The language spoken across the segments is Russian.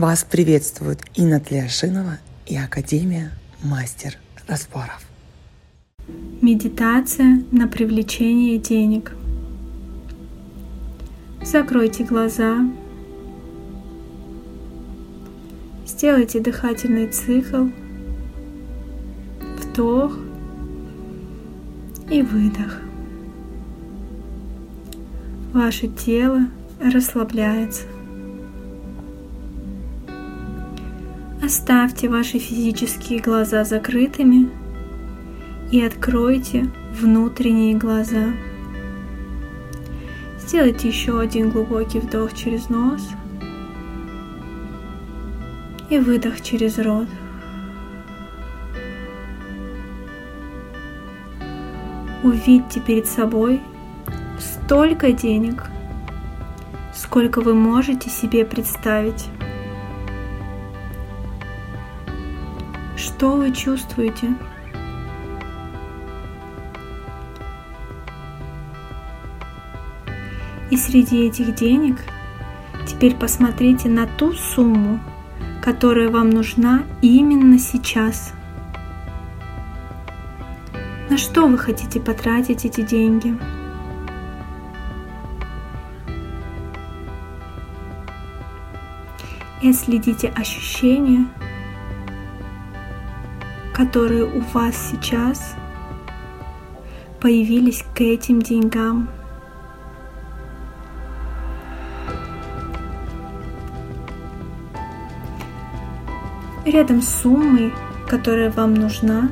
Вас приветствуют Инна Тлешинова и Академия Мастер Разборов. Медитация на привлечение денег. Закройте глаза. Сделайте дыхательный цикл. Вдох и выдох. Ваше тело расслабляется. Оставьте ваши физические глаза закрытыми и откройте внутренние глаза. Сделайте еще один глубокий вдох через нос и выдох через рот. Увидьте перед собой столько денег, сколько вы можете себе представить. Что вы чувствуете? И среди этих денег теперь посмотрите на ту сумму, которая вам нужна именно сейчас. На что вы хотите потратить эти деньги? И следите ощущения, которые у вас сейчас появились к этим деньгам. Рядом с суммой, которая вам нужна,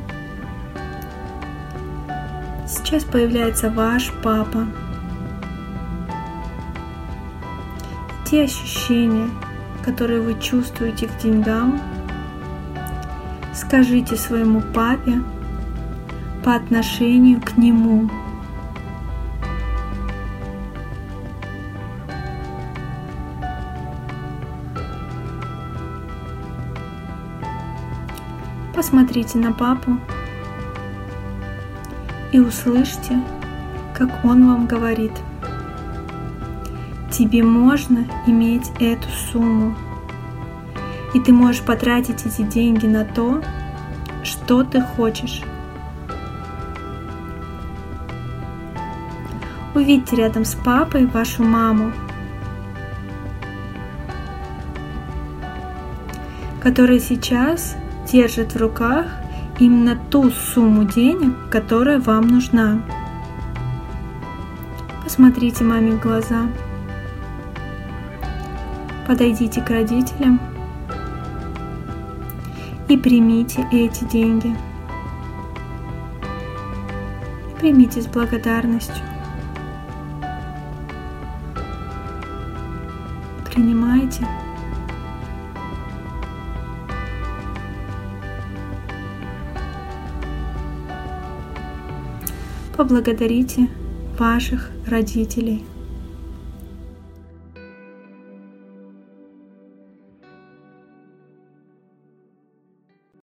сейчас появляется ваш папа. Те ощущения, которые вы чувствуете к деньгам, скажите своему папе по отношению к нему. Посмотрите на папу и услышьте, как он вам говорит. Тебе можно иметь эту сумму, и ты можешь потратить эти деньги на то, что ты хочешь. Увидьте рядом с папой вашу маму, которая сейчас держит в руках именно ту сумму денег, которая вам нужна. Посмотрите маме в глаза. Подойдите к родителям и примите эти деньги. Примите с благодарностью. Принимайте. Поблагодарите ваших родителей.